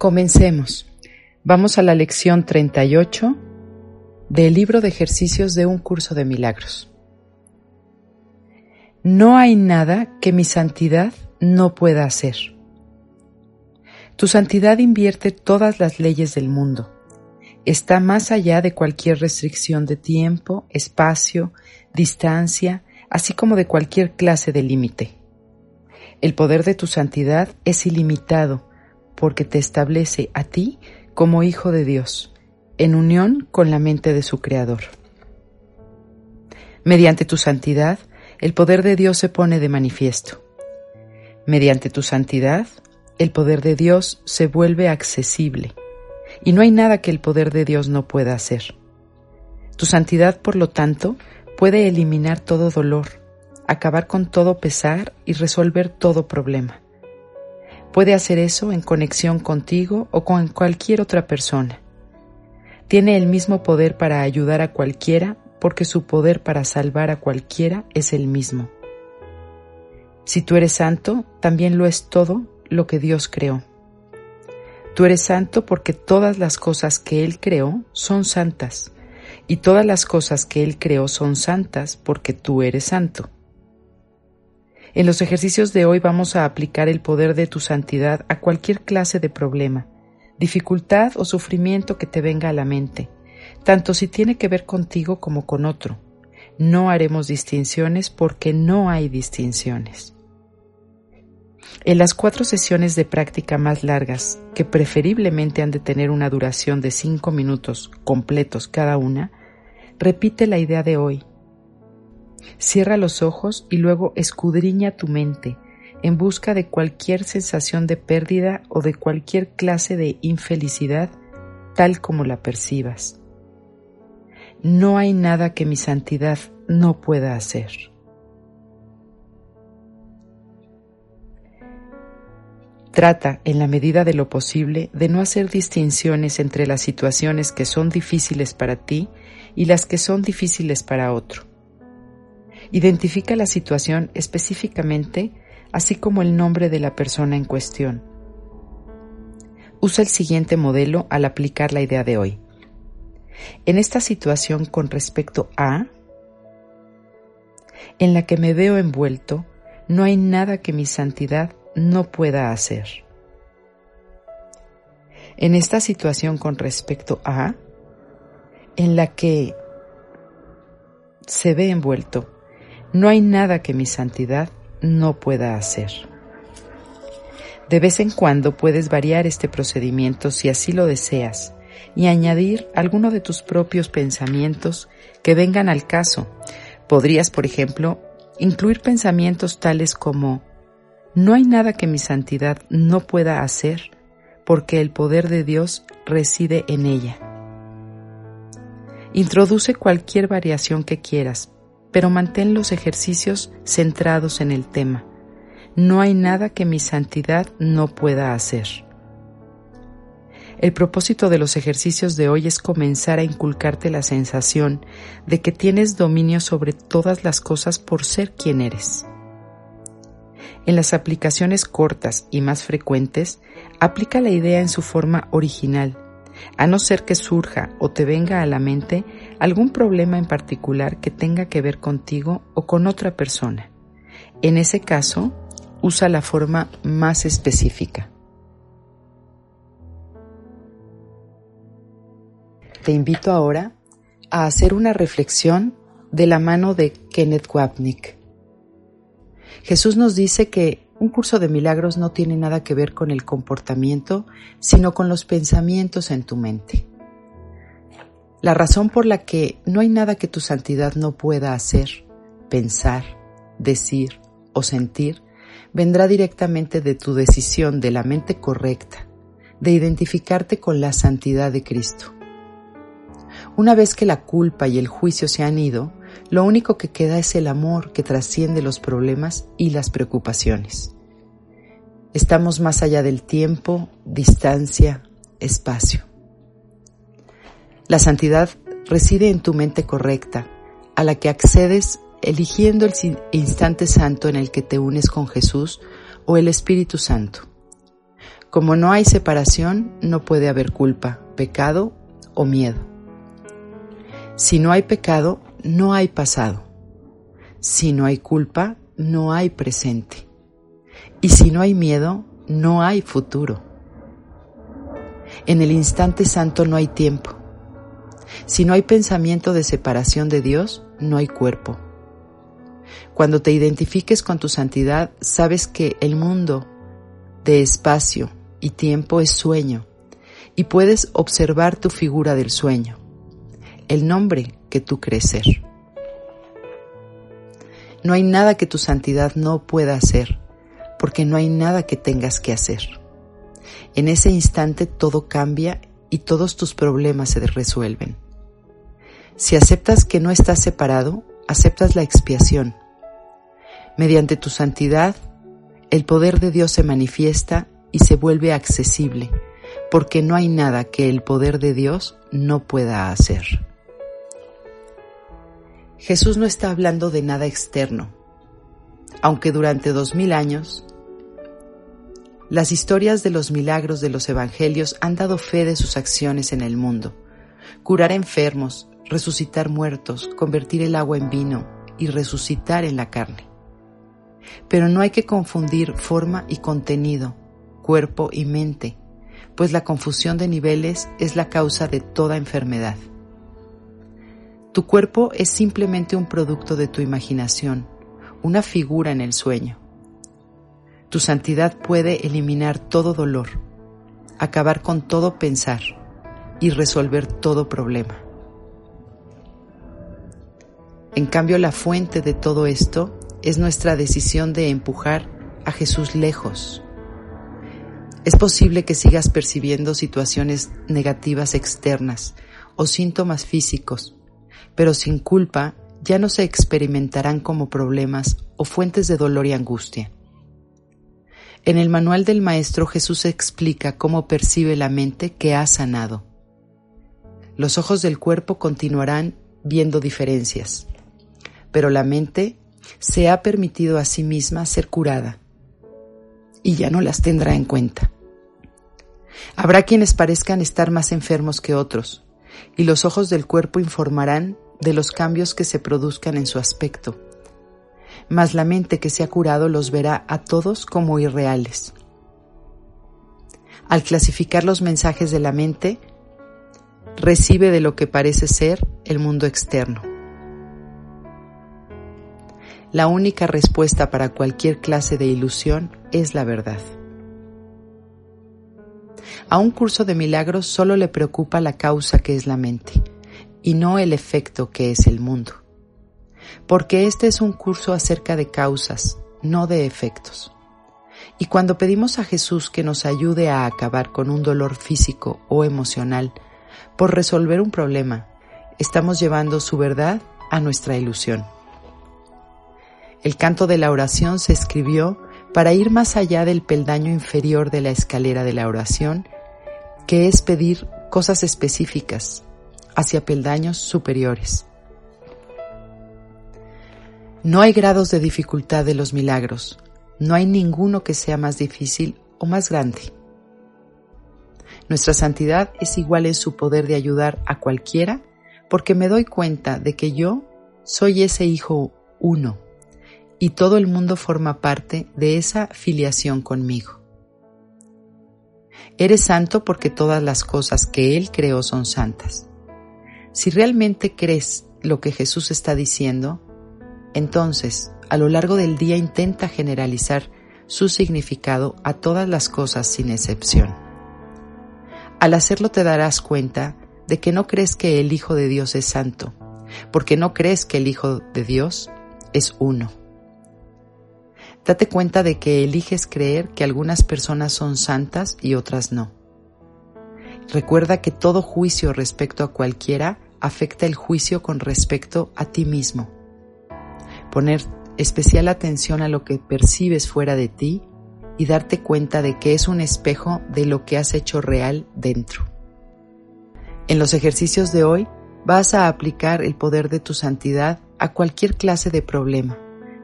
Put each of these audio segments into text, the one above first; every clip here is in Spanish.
Comencemos. Vamos a la lección 38 del libro de ejercicios de un curso de milagros. No hay nada que mi santidad no pueda hacer. Tu santidad invierte todas las leyes del mundo. Está más allá de cualquier restricción de tiempo, espacio, distancia, así como de cualquier clase de límite. El poder de tu santidad es ilimitado porque te establece a ti como hijo de Dios, en unión con la mente de su Creador. Mediante tu santidad, el poder de Dios se pone de manifiesto. Mediante tu santidad, el poder de Dios se vuelve accesible, y no hay nada que el poder de Dios no pueda hacer. Tu santidad, por lo tanto, puede eliminar todo dolor, acabar con todo pesar y resolver todo problema. Puede hacer eso en conexión contigo o con cualquier otra persona. Tiene el mismo poder para ayudar a cualquiera porque su poder para salvar a cualquiera es el mismo. Si tú eres santo, también lo es todo lo que Dios creó. Tú eres santo porque todas las cosas que Él creó son santas, y todas las cosas que Él creó son santas porque tú eres santo. En los ejercicios de hoy vamos a aplicar el poder de tu santidad a cualquier clase de problema, dificultad o sufrimiento que te venga a la mente, tanto si tiene que ver contigo como con otro. No haremos distinciones porque no hay distinciones. En las cuatro sesiones de práctica más largas, que preferiblemente han de tener una duración de cinco minutos completos cada una, repite la idea de hoy Cierra los ojos y luego escudriña tu mente en busca de cualquier sensación de pérdida o de cualquier clase de infelicidad tal como la percibas. No hay nada que mi santidad no pueda hacer. Trata, en la medida de lo posible, de no hacer distinciones entre las situaciones que son difíciles para ti y las que son difíciles para otro. Identifica la situación específicamente, así como el nombre de la persona en cuestión. Usa el siguiente modelo al aplicar la idea de hoy. En esta situación con respecto a, en la que me veo envuelto, no hay nada que mi santidad no pueda hacer. En esta situación con respecto a, en la que se ve envuelto, no hay nada que mi santidad no pueda hacer. De vez en cuando puedes variar este procedimiento si así lo deseas y añadir alguno de tus propios pensamientos que vengan al caso. Podrías, por ejemplo, incluir pensamientos tales como no hay nada que mi santidad no pueda hacer porque el poder de Dios reside en ella. Introduce cualquier variación que quieras, pero mantén los ejercicios centrados en el tema. No hay nada que mi santidad no pueda hacer. El propósito de los ejercicios de hoy es comenzar a inculcarte la sensación de que tienes dominio sobre todas las cosas por ser quien eres. En las aplicaciones cortas y más frecuentes, aplica la idea en su forma original a no ser que surja o te venga a la mente algún problema en particular que tenga que ver contigo o con otra persona. En ese caso, usa la forma más específica. Te invito ahora a hacer una reflexión de la mano de Kenneth Wapnick. Jesús nos dice que un curso de milagros no tiene nada que ver con el comportamiento, sino con los pensamientos en tu mente. La razón por la que no hay nada que tu santidad no pueda hacer pensar, decir o sentir vendrá directamente de tu decisión de la mente correcta, de identificarte con la santidad de Cristo. Una vez que la culpa y el juicio se han ido, lo único que queda es el amor que trasciende los problemas y las preocupaciones. Estamos más allá del tiempo, distancia, espacio. La santidad reside en tu mente correcta, a la que accedes eligiendo el instante santo en el que te unes con Jesús o el Espíritu Santo. Como no hay separación, no puede haber culpa, pecado o miedo. Si no hay pecado, no hay pasado. Si no hay culpa, no hay presente. Y si no hay miedo, no hay futuro. En el instante santo no hay tiempo. Si no hay pensamiento de separación de Dios, no hay cuerpo. Cuando te identifiques con tu santidad, sabes que el mundo de espacio y tiempo es sueño y puedes observar tu figura del sueño, el nombre que tú crees ser. No hay nada que tu santidad no pueda hacer, porque no hay nada que tengas que hacer. En ese instante todo cambia y todos tus problemas se resuelven. Si aceptas que no estás separado, aceptas la expiación. Mediante tu santidad, el poder de Dios se manifiesta y se vuelve accesible, porque no hay nada que el poder de Dios no pueda hacer. Jesús no está hablando de nada externo, aunque durante dos mil años las historias de los milagros de los evangelios han dado fe de sus acciones en el mundo. Curar enfermos, resucitar muertos, convertir el agua en vino y resucitar en la carne. Pero no hay que confundir forma y contenido, cuerpo y mente, pues la confusión de niveles es la causa de toda enfermedad. Tu cuerpo es simplemente un producto de tu imaginación, una figura en el sueño. Tu santidad puede eliminar todo dolor, acabar con todo pensar y resolver todo problema. En cambio, la fuente de todo esto es nuestra decisión de empujar a Jesús lejos. Es posible que sigas percibiendo situaciones negativas externas o síntomas físicos, pero sin culpa ya no se experimentarán como problemas o fuentes de dolor y angustia. En el manual del Maestro Jesús explica cómo percibe la mente que ha sanado. Los ojos del cuerpo continuarán viendo diferencias, pero la mente se ha permitido a sí misma ser curada y ya no las tendrá en cuenta. Habrá quienes parezcan estar más enfermos que otros, y los ojos del cuerpo informarán de los cambios que se produzcan en su aspecto mas la mente que se ha curado los verá a todos como irreales. Al clasificar los mensajes de la mente, recibe de lo que parece ser el mundo externo. La única respuesta para cualquier clase de ilusión es la verdad. A un curso de milagros solo le preocupa la causa que es la mente y no el efecto que es el mundo porque este es un curso acerca de causas, no de efectos. Y cuando pedimos a Jesús que nos ayude a acabar con un dolor físico o emocional por resolver un problema, estamos llevando su verdad a nuestra ilusión. El canto de la oración se escribió para ir más allá del peldaño inferior de la escalera de la oración, que es pedir cosas específicas, hacia peldaños superiores. No hay grados de dificultad de los milagros, no hay ninguno que sea más difícil o más grande. Nuestra santidad es igual en su poder de ayudar a cualquiera porque me doy cuenta de que yo soy ese hijo uno y todo el mundo forma parte de esa filiación conmigo. Eres santo porque todas las cosas que Él creó son santas. Si realmente crees lo que Jesús está diciendo, entonces, a lo largo del día intenta generalizar su significado a todas las cosas sin excepción. Al hacerlo te darás cuenta de que no crees que el Hijo de Dios es santo, porque no crees que el Hijo de Dios es uno. Date cuenta de que eliges creer que algunas personas son santas y otras no. Recuerda que todo juicio respecto a cualquiera afecta el juicio con respecto a ti mismo. Poner especial atención a lo que percibes fuera de ti y darte cuenta de que es un espejo de lo que has hecho real dentro. En los ejercicios de hoy vas a aplicar el poder de tu santidad a cualquier clase de problema,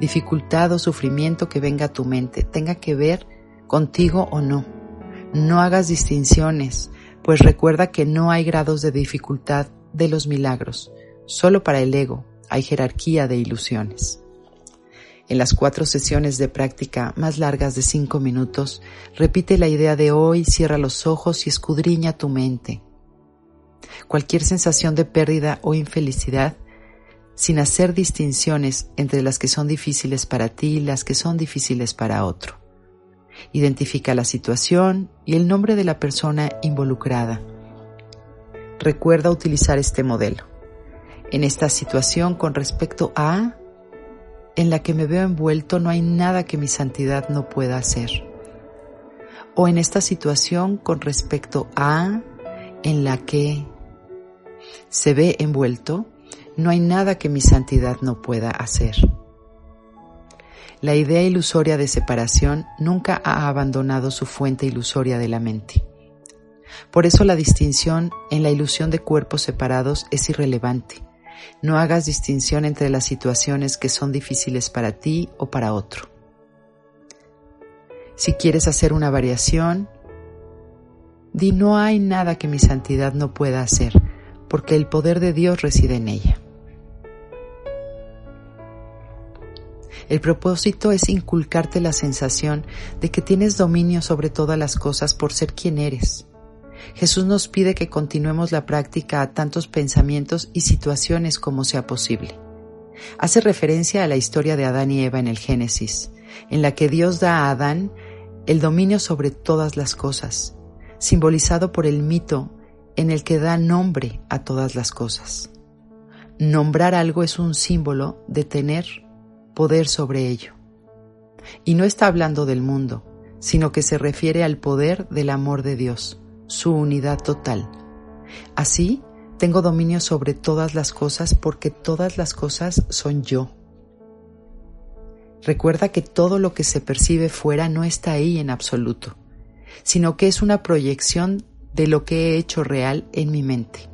dificultad o sufrimiento que venga a tu mente, tenga que ver contigo o no. No hagas distinciones, pues recuerda que no hay grados de dificultad de los milagros, solo para el ego hay jerarquía de ilusiones. En las cuatro sesiones de práctica más largas de cinco minutos, repite la idea de hoy, cierra los ojos y escudriña tu mente. Cualquier sensación de pérdida o infelicidad, sin hacer distinciones entre las que son difíciles para ti y las que son difíciles para otro. Identifica la situación y el nombre de la persona involucrada. Recuerda utilizar este modelo. En esta situación con respecto a en la que me veo envuelto no hay nada que mi santidad no pueda hacer. O en esta situación con respecto a en la que se ve envuelto, no hay nada que mi santidad no pueda hacer. La idea ilusoria de separación nunca ha abandonado su fuente ilusoria de la mente. Por eso la distinción en la ilusión de cuerpos separados es irrelevante no hagas distinción entre las situaciones que son difíciles para ti o para otro. Si quieres hacer una variación, di no hay nada que mi santidad no pueda hacer, porque el poder de Dios reside en ella. El propósito es inculcarte la sensación de que tienes dominio sobre todas las cosas por ser quien eres Jesús nos pide que continuemos la práctica a tantos pensamientos y situaciones como sea posible. Hace referencia a la historia de Adán y Eva en el Génesis, en la que Dios da a Adán el dominio sobre todas las cosas, simbolizado por el mito en el que da nombre a todas las cosas. Nombrar algo es un símbolo de tener poder sobre ello. Y no está hablando del mundo, sino que se refiere al poder del amor de Dios su unidad total. Así, tengo dominio sobre todas las cosas porque todas las cosas son yo. Recuerda que todo lo que se percibe fuera no está ahí en absoluto, sino que es una proyección de lo que he hecho real en mi mente.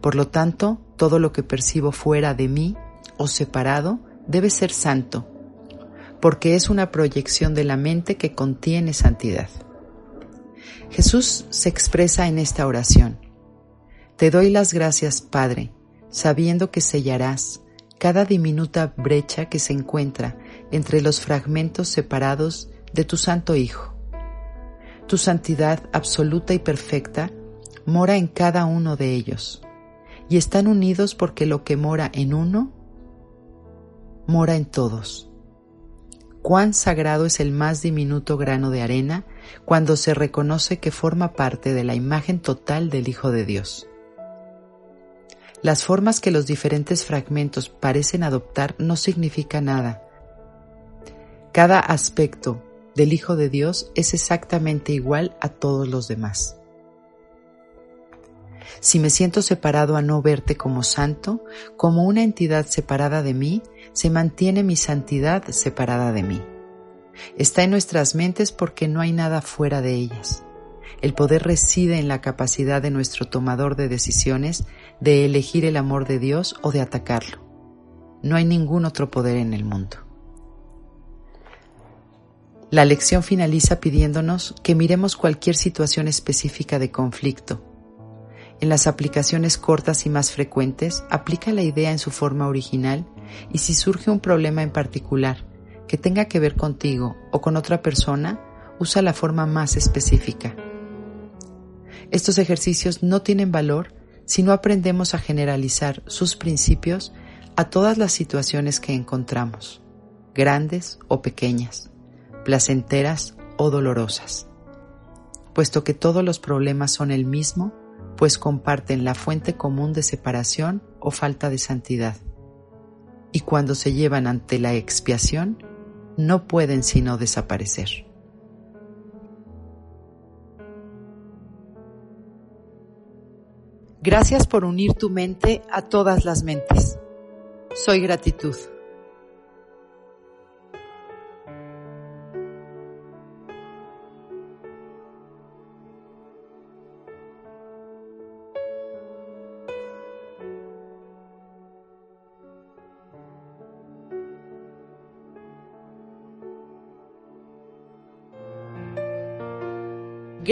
Por lo tanto, todo lo que percibo fuera de mí o separado debe ser santo, porque es una proyección de la mente que contiene santidad. Jesús se expresa en esta oración. Te doy las gracias, Padre, sabiendo que sellarás cada diminuta brecha que se encuentra entre los fragmentos separados de tu Santo Hijo. Tu santidad absoluta y perfecta mora en cada uno de ellos, y están unidos porque lo que mora en uno, mora en todos cuán sagrado es el más diminuto grano de arena cuando se reconoce que forma parte de la imagen total del Hijo de Dios. Las formas que los diferentes fragmentos parecen adoptar no significa nada. Cada aspecto del Hijo de Dios es exactamente igual a todos los demás. Si me siento separado a no verte como santo, como una entidad separada de mí, se mantiene mi santidad separada de mí. Está en nuestras mentes porque no hay nada fuera de ellas. El poder reside en la capacidad de nuestro tomador de decisiones de elegir el amor de Dios o de atacarlo. No hay ningún otro poder en el mundo. La lección finaliza pidiéndonos que miremos cualquier situación específica de conflicto en las aplicaciones cortas y más frecuentes, aplica la idea en su forma original y si surge un problema en particular que tenga que ver contigo o con otra persona, usa la forma más específica. Estos ejercicios no tienen valor si no aprendemos a generalizar sus principios a todas las situaciones que encontramos, grandes o pequeñas, placenteras o dolorosas. Puesto que todos los problemas son el mismo, pues comparten la fuente común de separación o falta de santidad. y cuando se llevan ante la expiación, no pueden sino desaparecer. Gracias por unir tu mente a todas las mentes. Soy gratitud.